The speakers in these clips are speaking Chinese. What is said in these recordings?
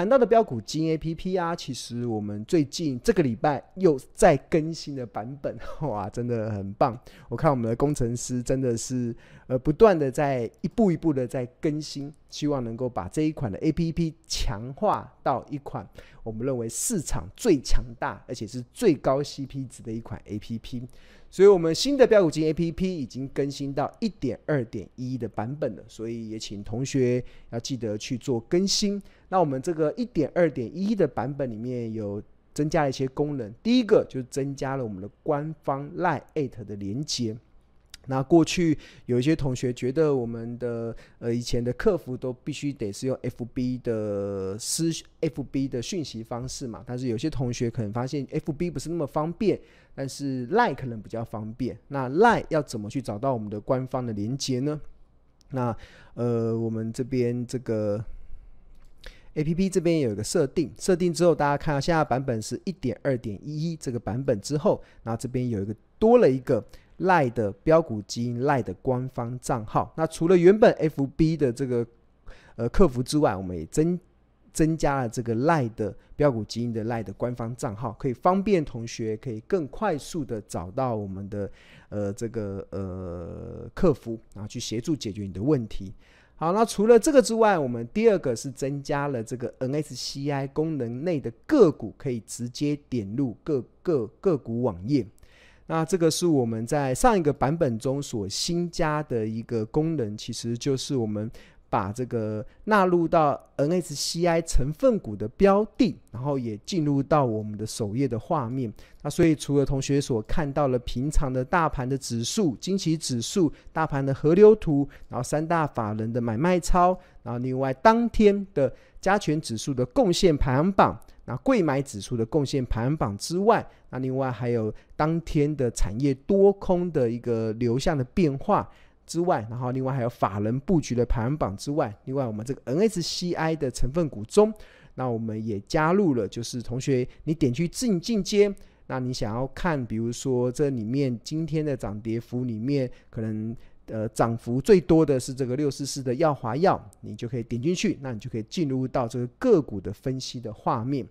谈到的标股金 APP 啊，其实我们最近这个礼拜又再更新的版本，哇，真的很棒！我看我们的工程师真的是呃不断的在一步一步的在更新，希望能够把这一款的 APP 强化到一款我们认为市场最强大而且是最高 CP 值的一款 APP。所以，我们新的标股金 APP 已经更新到一点二点一的版本了，所以也请同学要记得去做更新。那我们这个一点二点一的版本里面有增加了一些功能，第一个就是增加了我们的官方 LINE@ 的连接。那过去有一些同学觉得我们的呃以前的客服都必须得是用 FB 的私 FB 的讯息方式嘛，但是有些同学可能发现 FB 不是那么方便，但是 LINE 可能比较方便。那 LINE 要怎么去找到我们的官方的连接呢？那呃我们这边这个 APP 这边有一个设定，设定之后大家看到现在版本是一点二点一这个版本之后，那这边有一个多了一个。赖的标股基因赖的官方账号，那除了原本 FB 的这个呃客服之外，我们也增增加了这个赖的标股基因的赖的官方账号，可以方便同学可以更快速的找到我们的呃这个呃客服，然后去协助解决你的问题。好，那除了这个之外，我们第二个是增加了这个 NSCI 功能内的个股，可以直接点入各个个股网页。那这个是我们在上一个版本中所新加的一个功能，其实就是我们把这个纳入到 NSCI 成分股的标的，然后也进入到我们的首页的画面。那所以除了同学所看到了平常的大盘的指数、惊奇指数、大盘的河流图，然后三大法人的买卖超，然后另外当天的加权指数的贡献排行榜。那柜买指数的贡献排行榜之外，那另外还有当天的产业多空的一个流向的变化之外，然后另外还有法人布局的排行榜之外，另外我们这个 NSCI 的成分股中，那我们也加入了，就是同学你点去进进阶，那你想要看，比如说这里面今天的涨跌幅里面可能。呃，涨幅最多的是这个六四四的耀华药，你就可以点进去，那你就可以进入到这个个股的分析的画面。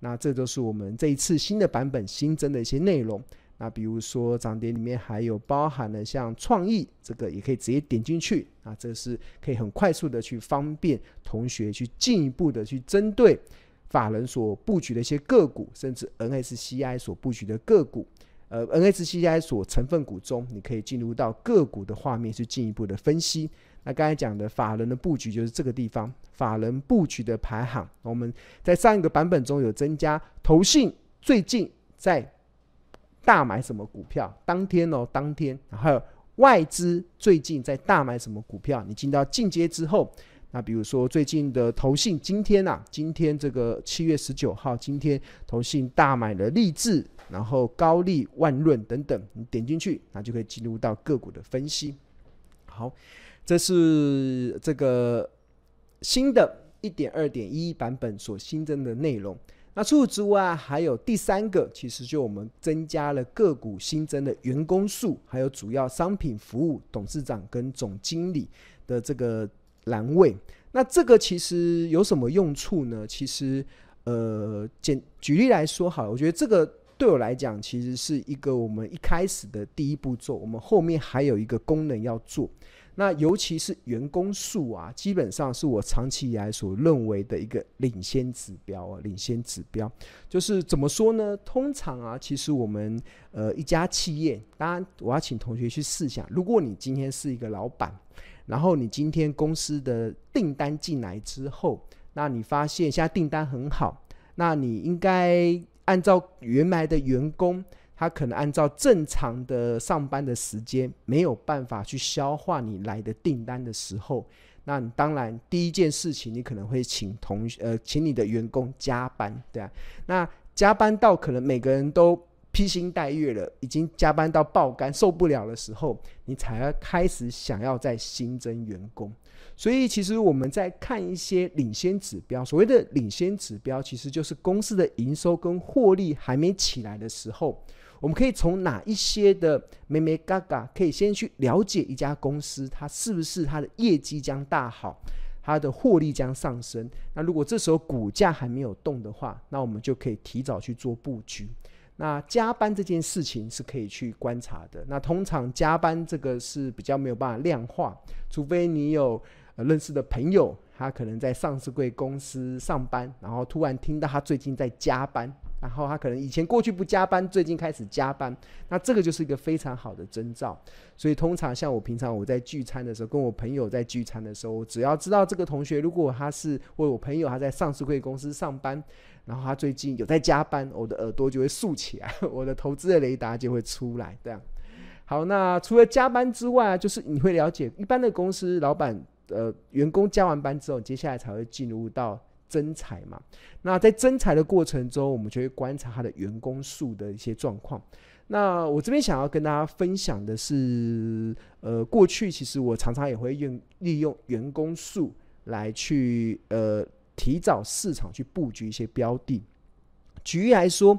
那这都是我们这一次新的版本新增的一些内容。那比如说涨跌里面还有包含了像创意，这个也可以直接点进去。啊，这是可以很快速的去方便同学去进一步的去针对法人所布局的一些个股，甚至 NSCI 所布局的个股。呃，NSCI 所成分股中，你可以进入到个股的画面去进一步的分析。那刚才讲的法人的布局就是这个地方，法人布局的排行。我们在上一个版本中有增加投信最近在大买什么股票，当天哦，当天，还有外资最近在大买什么股票。你进到进阶之后，那比如说最近的投信，今天啊，今天这个七月十九号，今天投信大买了立志。然后高利万润等等，你点进去，那就可以进入到个股的分析。好，这是这个新的一点二点一版本所新增的内容。那除此之外，还有第三个，其实就我们增加了个股新增的员工数，还有主要商品服务董事长跟总经理的这个栏位。那这个其实有什么用处呢？其实，呃，简举例来说，好了，我觉得这个。对我来讲，其实是一个我们一开始的第一步骤。我们后面还有一个功能要做。那尤其是员工数啊，基本上是我长期以来所认为的一个领先指标啊。领先指标就是怎么说呢？通常啊，其实我们呃一家企业，当然我要请同学去试想，如果你今天是一个老板，然后你今天公司的订单进来之后，那你发现现在订单很好，那你应该。按照原来的员工，他可能按照正常的上班的时间，没有办法去消化你来的订单的时候，那当然第一件事情，你可能会请同呃，请你的员工加班，对啊，那加班到可能每个人都披星戴月了，已经加班到爆肝受不了的时候，你才要开始想要再新增员工。所以，其实我们在看一些领先指标。所谓的领先指标，其实就是公司的营收跟获利还没起来的时候，我们可以从哪一些的眉眉嘎嘎，可以先去了解一家公司，它是不是它的业绩将大好，它的获利将上升。那如果这时候股价还没有动的话，那我们就可以提早去做布局。那加班这件事情是可以去观察的。那通常加班这个是比较没有办法量化，除非你有认识的朋友，他可能在上市贵公司上班，然后突然听到他最近在加班。然后他可能以前过去不加班，最近开始加班，那这个就是一个非常好的征兆。所以通常像我平常我在聚餐的时候，跟我朋友在聚餐的时候，我只要知道这个同学如果他是为我朋友他在上市会公司上班，然后他最近有在加班，我的耳朵就会竖起来，我的投资的雷达就会出来。这样。好，那除了加班之外，就是你会了解一般的公司老板呃员工加完班之后，接下来才会进入到。增财嘛，那在增财的过程中，我们就会观察他的员工数的一些状况。那我这边想要跟大家分享的是，呃，过去其实我常常也会用利用员工数来去呃提早市场去布局一些标的。举例来说，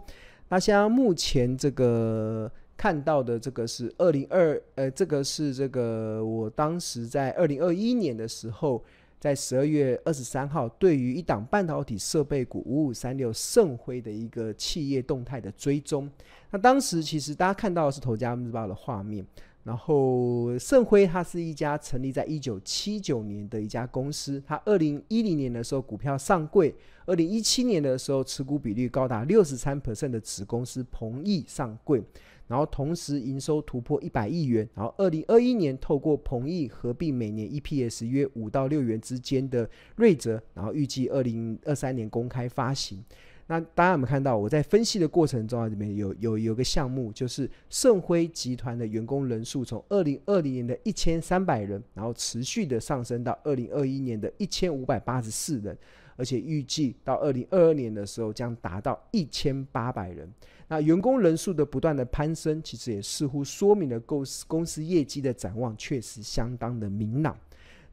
那像目前这个看到的这个是二零二，呃，这个是这个我当时在二零二一年的时候。在十二月二十三号，对于一档半导体设备股五五三六盛辉的一个企业动态的追踪，那当时其实大家看到的是《头家日报》的画面，然后盛辉它是一家成立在一九七九年的一家公司，它二零一零年的时候股票上柜，二零一七年的时候持股比率高达六十三 percent 的子公司鹏益上柜。然后同时营收突破一百亿元，然后二零二一年透过鹏毅合并每年 EPS 约五到六元之间的瑞泽，然后预计二零二三年公开发行。那大家有没有看到我在分析的过程中啊，里面有有有个项目，就是盛辉集团的员工人数从二零二零年的一千三百人，然后持续的上升到二零二一年的一千五百八十四人，而且预计到二零二二年的时候将达到一千八百人。那员工人数的不断的攀升，其实也似乎说明了公司公司业绩的展望确实相当的明朗。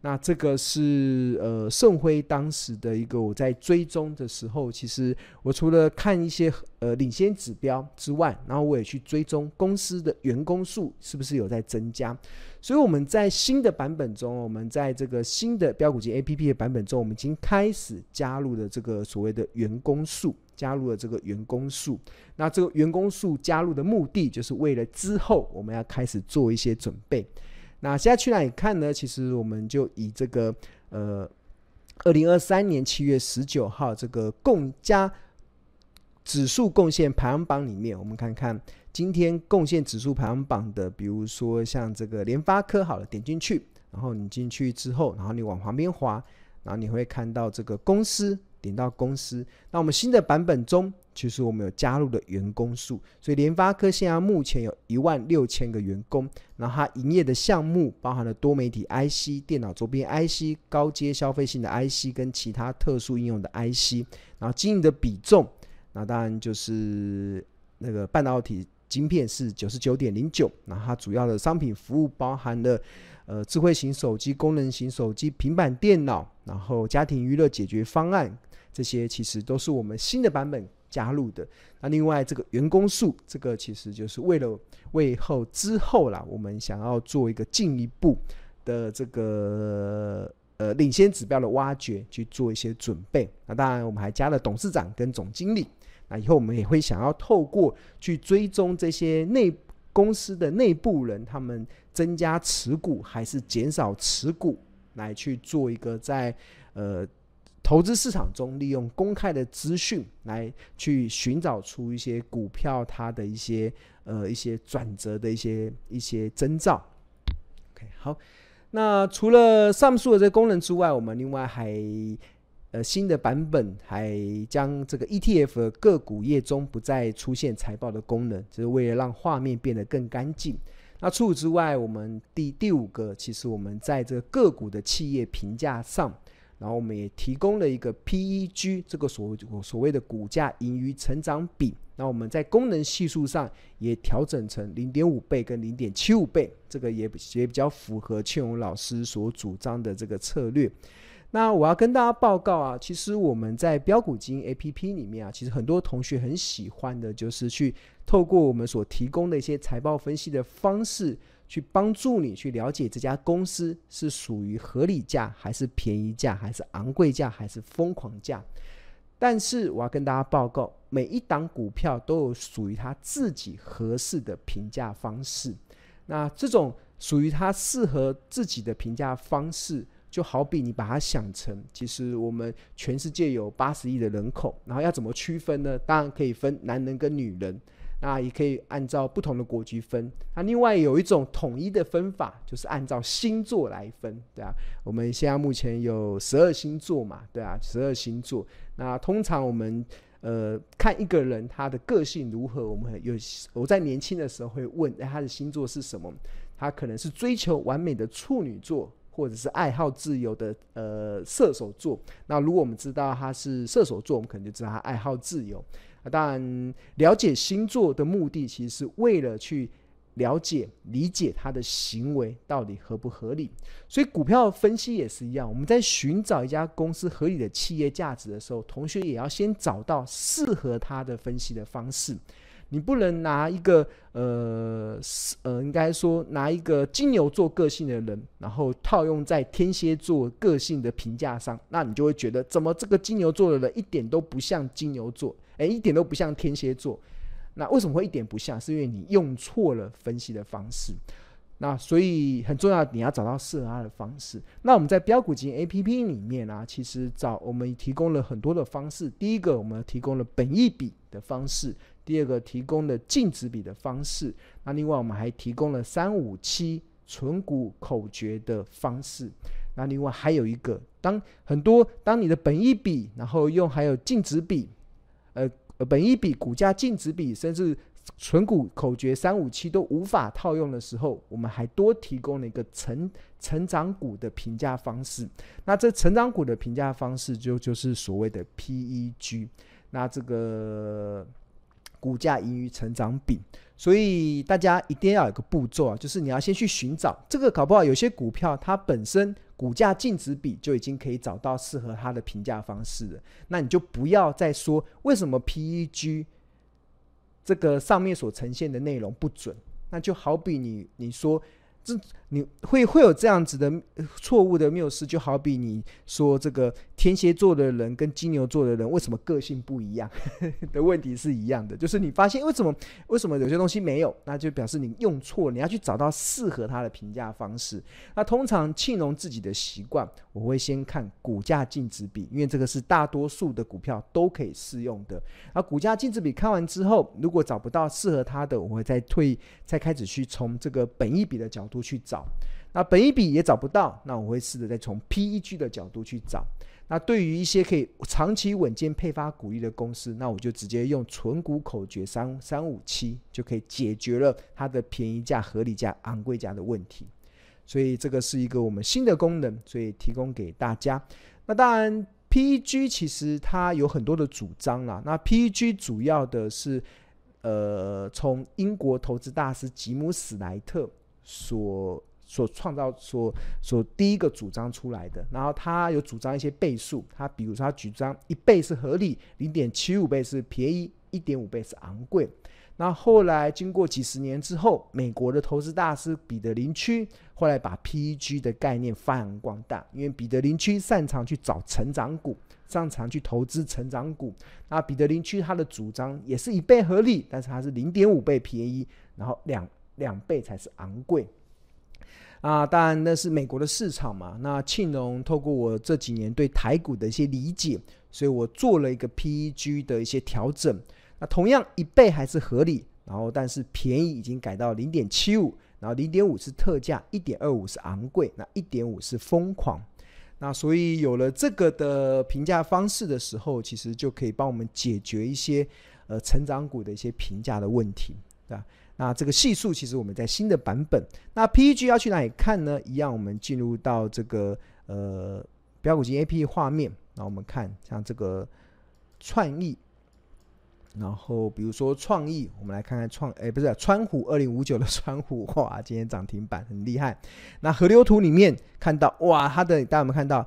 那这个是呃盛辉当时的一个我在追踪的时候，其实我除了看一些呃领先指标之外，然后我也去追踪公司的员工数是不是有在增加。所以我们在新的版本中，我们在这个新的标股金 APP 的版本中，我们已经开始加入了这个所谓的员工数。加入了这个员工数，那这个员工数加入的目的，就是为了之后我们要开始做一些准备。那现在去哪里看呢？其实我们就以这个呃，二零二三年七月十九号这个共加指数贡献排行榜里面，我们看看今天贡献指数排行榜的，比如说像这个联发科，好了，点进去，然后你进去之后，然后你往旁边滑，然后你会看到这个公司。点到公司，那我们新的版本中，其实我们有加入的员工数，所以联发科现在目前有一万六千个员工，然后它营业的项目包含了多媒体 IC、电脑周边 IC、高阶消费性的 IC 跟其他特殊应用的 IC，然后经营的比重，那当然就是那个半导体晶片是九十九点零九，那它主要的商品服务包含了。呃，智慧型手机、功能型手机、平板电脑，然后家庭娱乐解决方案，这些其实都是我们新的版本加入的。那另外这个员工数，这个其实就是为了为后之后啦，我们想要做一个进一步的这个呃领先指标的挖掘，去做一些准备。那当然，我们还加了董事长跟总经理。那以后我们也会想要透过去追踪这些内公司的内部人，他们。增加持股还是减少持股，来去做一个在呃投资市场中利用公开的资讯来去寻找出一些股票它的一些呃一些转折的一些一些征兆。OK，好，那除了上述的这个功能之外，我们另外还呃新的版本还将这个 ETF 个股页中不再出现财报的功能，就是为了让画面变得更干净。那除此之外，我们第第五个，其实我们在这个个股的企业评价上，然后我们也提供了一个 PEG 这个所谓所谓的股价盈余成长比。那我们在功能系数上也调整成零点五倍跟零点七五倍，这个也也比较符合庆荣老师所主张的这个策略。那我要跟大家报告啊，其实我们在标股基金 APP 里面啊，其实很多同学很喜欢的就是去透过我们所提供的一些财报分析的方式，去帮助你去了解这家公司是属于合理价，还是便宜价，还是昂贵价，还是疯狂价。但是我要跟大家报告，每一档股票都有属于它自己合适的评价方式。那这种属于它适合自己的评价方式。就好比你把它想成，其实我们全世界有八十亿的人口，然后要怎么区分呢？当然可以分男人跟女人，那也可以按照不同的国籍分。那另外有一种统一的分法，就是按照星座来分，对啊。我们现在目前有十二星座嘛，对啊，十二星座。那通常我们呃看一个人他的个性如何，我们有我在年轻的时候会问，哎，他的星座是什么？他可能是追求完美的处女座。或者是爱好自由的呃射手座，那如果我们知道他是射手座，我们可能就知道他爱好自由。那当然，了解星座的目的其实是为了去了解、理解他的行为到底合不合理。所以股票分析也是一样，我们在寻找一家公司合理的企业价值的时候，同学也要先找到适合他的分析的方式。你不能拿一个呃呃，应该说拿一个金牛座个性的人，然后套用在天蝎座个性的评价上，那你就会觉得怎么这个金牛座的人一点都不像金牛座，诶，一点都不像天蝎座。那为什么会一点不像？是因为你用错了分析的方式。那所以很重要，你要找到适合他的方式。那我们在标股金 APP 里面啊，其实找我们提供了很多的方式。第一个，我们提供了本益比的方式；第二个，提供了净值比的方式。那另外，我们还提供了三五七存股口诀的方式。那另外还有一个，当很多当你的本一比，然后用还有净值比，呃呃，本一比、股价净值比，甚至。存股口诀三五七都无法套用的时候，我们还多提供了一个成成长股的评价方式。那这成长股的评价方式就就是所谓的 PEG。那这个股价盈余成长比，所以大家一定要有个步骤啊，就是你要先去寻找这个，搞不好有些股票它本身股价净值比就已经可以找到适合它的评价方式了。那你就不要再说为什么 PEG。这个上面所呈现的内容不准，那就好比你你说。这你会会有这样子的错误的谬思，就好比你说这个天蝎座的人跟金牛座的人为什么个性不一样 的问题是一样的，就是你发现为什么为什么有些东西没有，那就表示你用错，你要去找到适合他的评价方式。那通常庆隆自己的习惯，我会先看股价净值比，因为这个是大多数的股票都可以适用的。而股价净值比看完之后，如果找不到适合他的，我会再退，再开始去从这个本益比的角度度。去找，那本益比也找不到，那我会试着再从 PEG 的角度去找。那对于一些可以长期稳健配发股利的公司，那我就直接用存股口诀三三五七就可以解决了它的便宜价、合理价、昂贵价的问题。所以这个是一个我们新的功能，所以提供给大家。那当然，PEG 其实它有很多的主张啦。那 PEG 主要的是，呃，从英国投资大师吉姆史莱特。所所创造所所第一个主张出来的，然后他有主张一些倍数，他比如说他主张一倍是合理，零点七五倍是便宜，一点五倍是昂贵。那后来经过几十年之后，美国的投资大师彼得林区后来把 PEG 的概念发扬光大，因为彼得林区擅长去找成长股，擅长去投资成长股。那彼得林区他的主张也是一倍合理，但是它是零点五倍便宜，然后两。两倍才是昂贵啊！当然那是美国的市场嘛。那庆隆透过我这几年对台股的一些理解，所以我做了一个 PEG 的一些调整。那同样一倍还是合理，然后但是便宜已经改到零点七五，然后零点五是特价，一点二五是昂贵，那一点五是疯狂。那所以有了这个的评价方式的时候，其实就可以帮我们解决一些呃成长股的一些评价的问题，对吧？那这个系数其实我们在新的版本，那 PEG 要去哪里看呢？一样，我们进入到这个呃标股基金 APP 画面，那我们看像这个创意，然后比如说创意，我们来看看创，哎，不是川虎二零五九的 川虎，哇，今天涨停板很厉害。那河流图里面看到，哇，它的大家有没有看到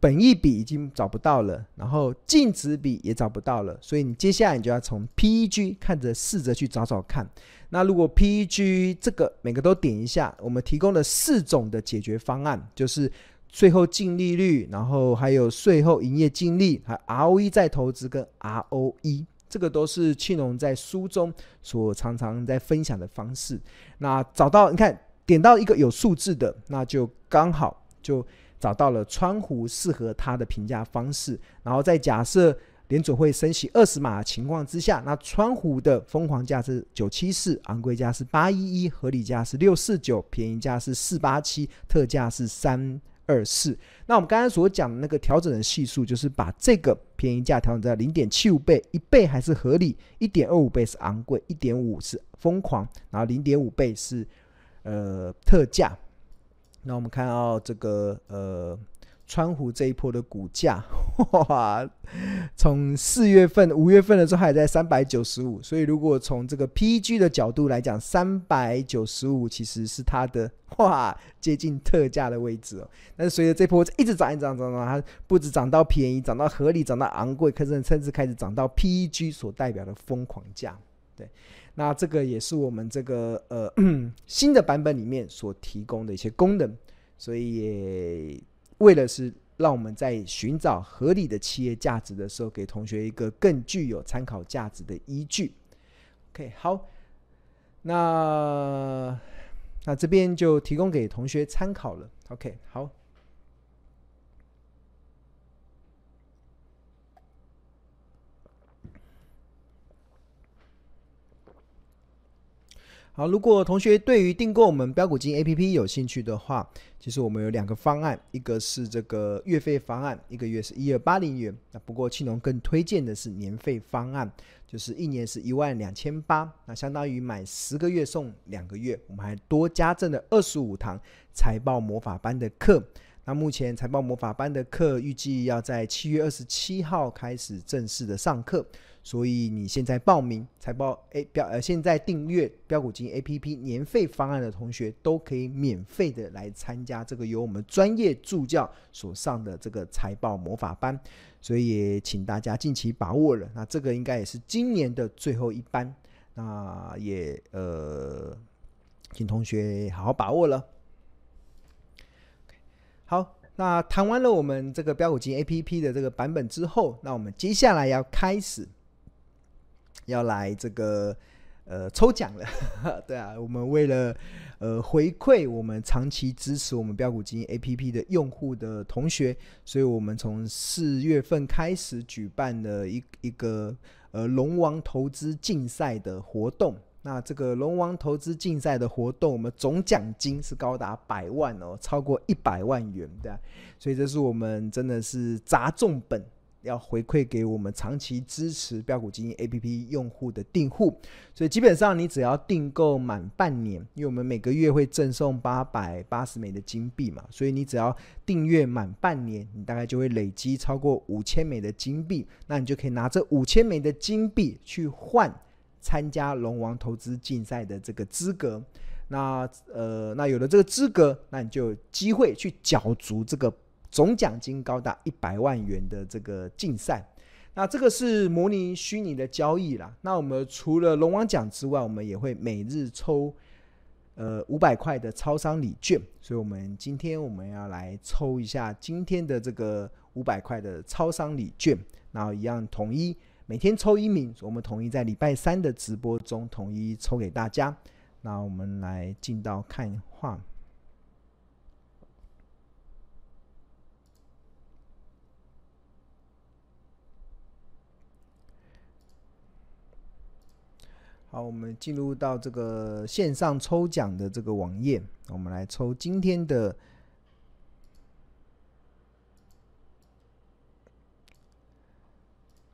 本益比已经找不到了，然后净值比也找不到了，所以你接下来你就要从 PEG 看着试着去找找看。那如果 PEG 这个每个都点一下，我们提供了四种的解决方案，就是税后净利率，然后还有税后营业净利，还 ROE 再投资跟 ROE，这个都是庆农在书中所常常在分享的方式。那找到你看点到一个有数字的，那就刚好就。找到了川湖适合他的评价方式，然后再假设联准会升息二十码的情况之下，那川湖的疯狂价是九七四，昂贵价是八一一，合理价是六四九，便宜价是四八七，特价是三二四。那我们刚才所讲的那个调整的系数，就是把这个便宜价调整在零点七五倍，一倍还是合理，一点二五倍是昂贵，一点五是疯狂，然后零点五倍是呃特价。那我们看到这个呃，川湖这一波的股价，哇，从四月份、五月份的时候还在三百九十五，所以如果从这个 PEG 的角度来讲，三百九十五其实是它的 哇接近特价的位置哦。但是随着这波一直涨、一涨、涨、涨，它不止涨到便宜，涨到合理，涨到昂贵，可是甚至开始涨到 PEG 所代表的疯狂价，对。那这个也是我们这个呃 新的版本里面所提供的一些功能，所以为了是让我们在寻找合理的企业价值的时候，给同学一个更具有参考价值的依据。OK，好，那那这边就提供给同学参考了。OK，好。好，如果同学对于订购我们标股金 APP 有兴趣的话，其实我们有两个方案，一个是这个月费方案，一个月是一二八零元。那不过庆农更推荐的是年费方案，就是一年是一万两千八，那相当于买十个月送两个月。我们还多加赠了二十五堂财报魔法班的课。那目前财报魔法班的课预计要在七月二十七号开始正式的上课。所以你现在报名财报 A 标呃，现在订阅标股金 APP 年费方案的同学，都可以免费的来参加这个由我们专业助教所上的这个财报魔法班，所以也请大家尽其把握了。那这个应该也是今年的最后一班，那也呃，请同学好好把握了。好，那谈完了我们这个标股金 APP 的这个版本之后，那我们接下来要开始。要来这个呃抽奖了，对啊，我们为了呃回馈我们长期支持我们标股基金 APP 的用户的同学，所以我们从四月份开始举办了一一个呃龙王投资竞赛的活动。那这个龙王投资竞赛的活动，我们总奖金是高达百万哦，超过一百万元的，所以这是我们真的是砸重本。要回馈给我们长期支持标股基金 APP 用户的订户，所以基本上你只要订购满半年，因为我们每个月会赠送八百八十枚的金币嘛，所以你只要订阅满半年，你大概就会累积超过五千枚的金币，那你就可以拿这五千枚的金币去换参加龙王投资竞赛的这个资格。那呃，那有了这个资格，那你就有机会去角逐这个。总奖金高达一百万元的这个竞赛，那这个是模拟虚拟的交易啦。那我们除了龙王奖之外，我们也会每日抽呃五百块的超商礼券。所以，我们今天我们要来抽一下今天的这个五百块的超商礼券，然后一样统一每天抽一名，我们统一在礼拜三的直播中统一抽给大家。那我们来进到看画。好，我们进入到这个线上抽奖的这个网页，我们来抽今天的。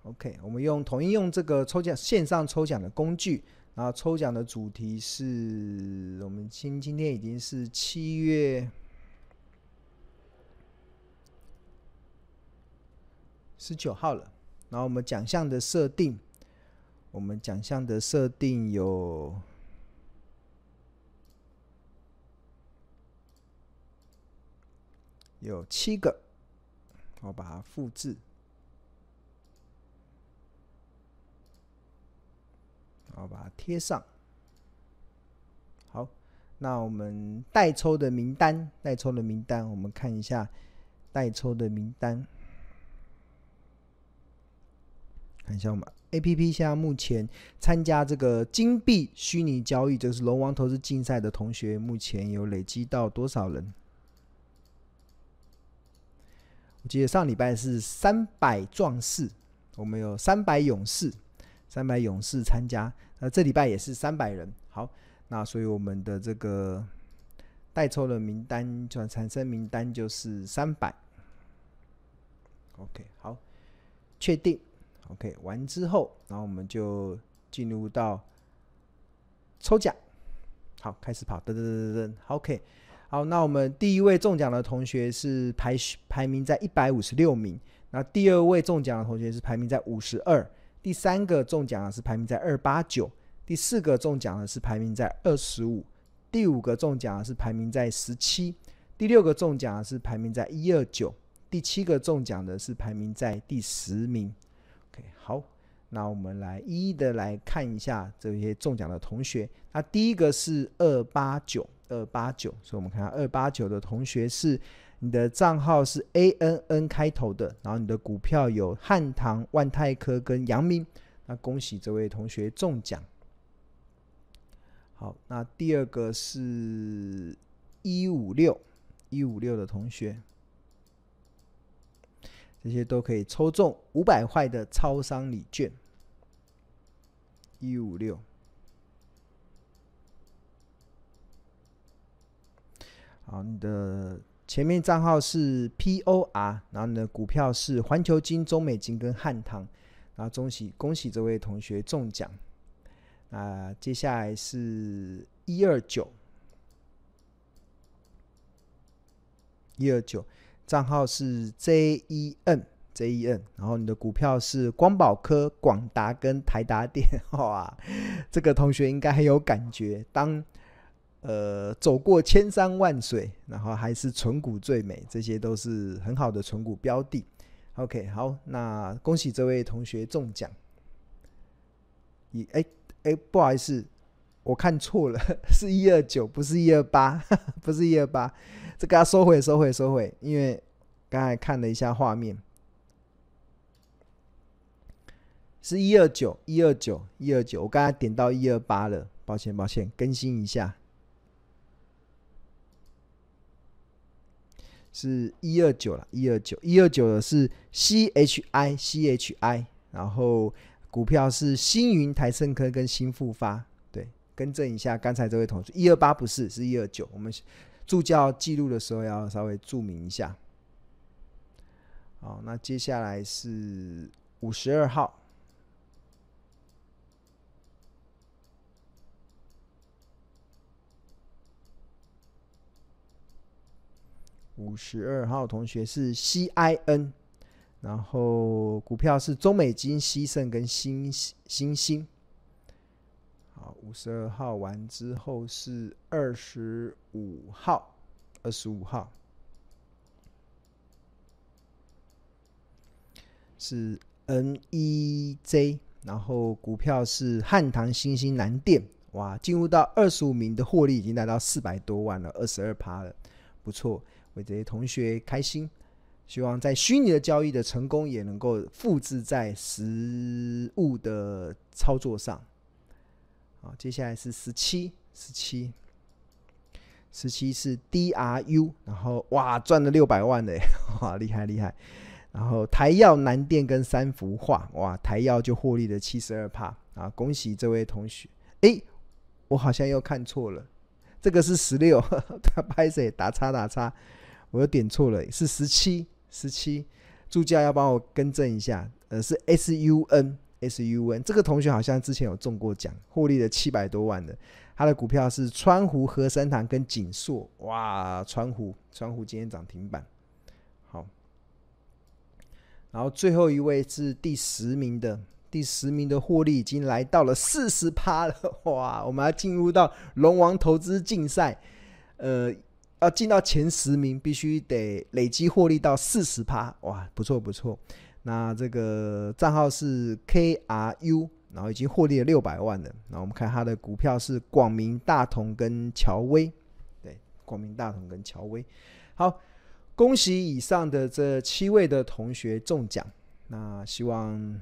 OK，我们用统一用这个抽奖线上抽奖的工具，然后抽奖的主题是我们今今天已经是七月十九号了，然后我们奖项的设定。我们奖项的设定有有七个我把它复制，我把它贴上。好，那我们代抽的名单，代抽的名单，我们看一下代抽的名单。看一下我们 APP，现在目前参加这个金币虚拟交易，就是龙王投资竞赛的同学，目前有累积到多少人？我记得上礼拜是三百壮士，我们有三百勇士，三百勇士参加。那这礼拜也是三百人。好，那所以我们的这个代抽的名单就产生名单就是三百。OK，好，确定。OK，完之后，然后我们就进入到抽奖。好，开始跑，噔噔噔噔噔。OK，好，那我们第一位中奖的同学是排排名在一百五十六名，那第二位中奖的同学是排名在五十二，第三个中奖的是排名在二八九，第四个中奖的是排名在二十五，第五个中奖的是排名在十七，第六个中奖的是排名在一二九，第七个中奖的是排名在第十名。OK，好，那我们来一一的来看一下这些中奖的同学。那第一个是二八九二八九，所以我们看下二八九的同学是你的账号是 ANN 开头的，然后你的股票有汉唐、万泰科跟阳明。那恭喜这位同学中奖。好，那第二个是一五六一五六的同学。这些都可以抽中五百块的超商礼券。一五六，好，你的前面账号是 POR，然后你的股票是环球金、中美金跟汉唐，然后恭喜恭喜这位同学中奖。啊，接下来是一二九，一二九。账号是 JEN JEN，然后你的股票是光宝科、广达跟台达电，哇，这个同学应该很有感觉。当呃走过千山万水，然后还是存股最美，这些都是很好的存股标的。OK，好，那恭喜这位同学中奖。一哎哎，不好意思，我看错了，是一二九，不是一二八，不是一二八。这个要收回，收回，收回，因为刚才看了一下画面，是一二九，一二九，一二九。我刚才点到一二八了，抱歉，抱歉，更新一下，是一二九了，一二九，一二九的是 CHI CHI，然后股票是星云、台盛科跟新复发。更正一下，刚才这位同学，一二八不是，是一二九，我们。助教记录的时候要稍微注明一下。好，那接下来是五十二号。五十二号同学是 CIN，然后股票是中美金、西盛跟新新星。五十二号完之后是二十五号，二十五号是 NEJ，然后股票是汉唐、新兴、南电，哇，进入到二十五名的获利已经来到四百多万了，二十二趴了，不错，为这些同学开心，希望在虚拟的交易的成功也能够复制在实物的操作上。接下来是十七，十七，十七是 DRU，然后哇，赚了六百万嘞，哇，厉害厉害。然后台耀、南电跟三幅画，哇，台耀就获利了七十二帕啊，恭喜这位同学。诶，我好像又看错了，这个是十六，他拍谁打叉打叉，我又点错了，是十七，十七，助教要帮我更正一下，呃，是 SUN。SUN 这个同学好像之前有中过奖，获利了七百多万的。他的股票是川湖、和生堂跟景硕。哇，川湖，川湖今天涨停板。好，然后最后一位是第十名的，第十名的获利已经来到了四十趴了。哇，我们要进入到龙王投资竞赛。呃，要进到前十名，必须得累积获利到四十趴，哇，不错不错。那这个账号是 KRU，然后已经获利了六百万了。那我们看他的股票是广明大同跟乔威，对，广明大同跟乔威。好，恭喜以上的这七位的同学中奖。那希望，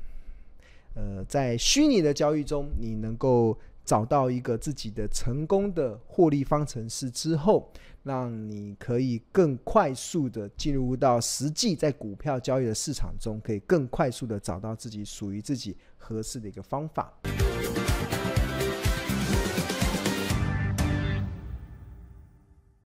呃，在虚拟的交易中，你能够找到一个自己的成功的获利方程式之后，让你可以更快速的进入到实际在股票交易的市场中，可以更快速的找到自己属于自己合适的一个方法。